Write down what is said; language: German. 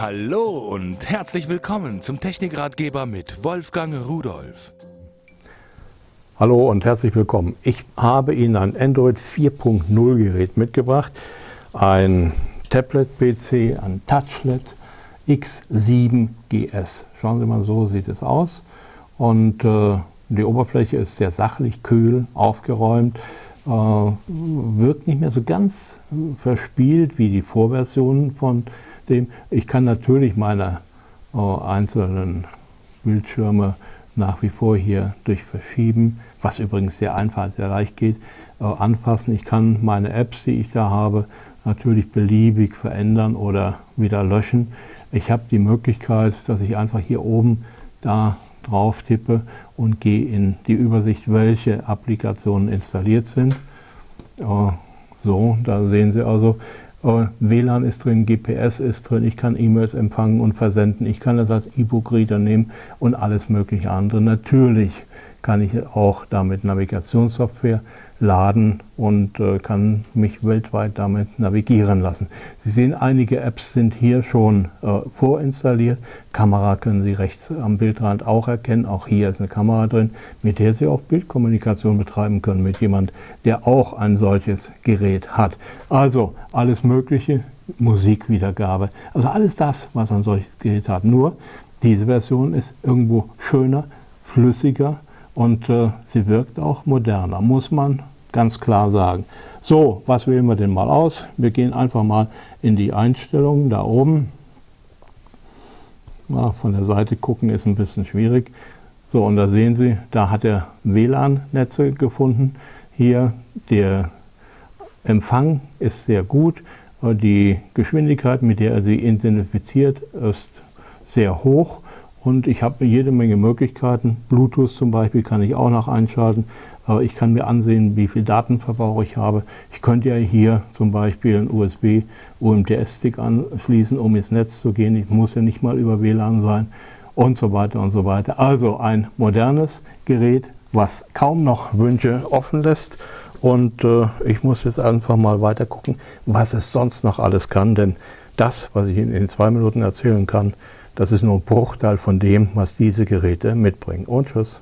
Hallo und herzlich willkommen zum Technikratgeber mit Wolfgang Rudolf. Hallo und herzlich willkommen. Ich habe Ihnen ein Android 4.0 Gerät mitgebracht. Ein Tablet-PC, ein Touchlet X7 GS. Schauen Sie mal, so sieht es aus. Und äh, die Oberfläche ist sehr sachlich, kühl, aufgeräumt. Äh, wirkt nicht mehr so ganz verspielt wie die Vorversionen von dem. Ich kann natürlich meine äh, einzelnen Bildschirme nach wie vor hier durch Verschieben, was übrigens sehr einfach, sehr leicht geht, äh, anpassen. Ich kann meine Apps, die ich da habe, natürlich beliebig verändern oder wieder löschen. Ich habe die Möglichkeit, dass ich einfach hier oben da drauf tippe und gehe in die Übersicht, welche Applikationen installiert sind. Äh, so, da sehen Sie also, WLAN ist drin, GPS ist drin, ich kann E-Mails empfangen und versenden, ich kann das als E-Book-Reader nehmen und alles mögliche andere. Natürlich kann ich auch damit Navigationssoftware laden und äh, kann mich weltweit damit navigieren lassen. Sie sehen, einige Apps sind hier schon äh, vorinstalliert. Kamera können Sie rechts am Bildrand auch erkennen. Auch hier ist eine Kamera drin, mit der Sie auch Bildkommunikation betreiben können mit jemand, der auch ein solches Gerät hat. Also alles Mögliche, Musikwiedergabe, also alles das, was ein solches Gerät hat. Nur diese Version ist irgendwo schöner, flüssiger, und äh, sie wirkt auch moderner, muss man ganz klar sagen. So, was wählen wir denn mal aus? Wir gehen einfach mal in die Einstellungen da oben. Mal von der Seite gucken ist ein bisschen schwierig. So, und da sehen Sie, da hat er WLAN-Netze gefunden. Hier der Empfang ist sehr gut. Die Geschwindigkeit, mit der er sie identifiziert, ist sehr hoch und ich habe jede Menge Möglichkeiten. Bluetooth zum Beispiel kann ich auch noch einschalten. Ich kann mir ansehen, wie viel Datenverbrauch ich habe. Ich könnte ja hier zum Beispiel einen USB UMTS-Stick anschließen, um ins Netz zu gehen. Ich muss ja nicht mal über WLAN sein und so weiter und so weiter. Also ein modernes Gerät, was kaum noch Wünsche offen lässt. Und äh, ich muss jetzt einfach mal weiter gucken, was es sonst noch alles kann. Denn das, was ich Ihnen in zwei Minuten erzählen kann, das ist nur ein Bruchteil von dem, was diese Geräte mitbringen. Und tschüss.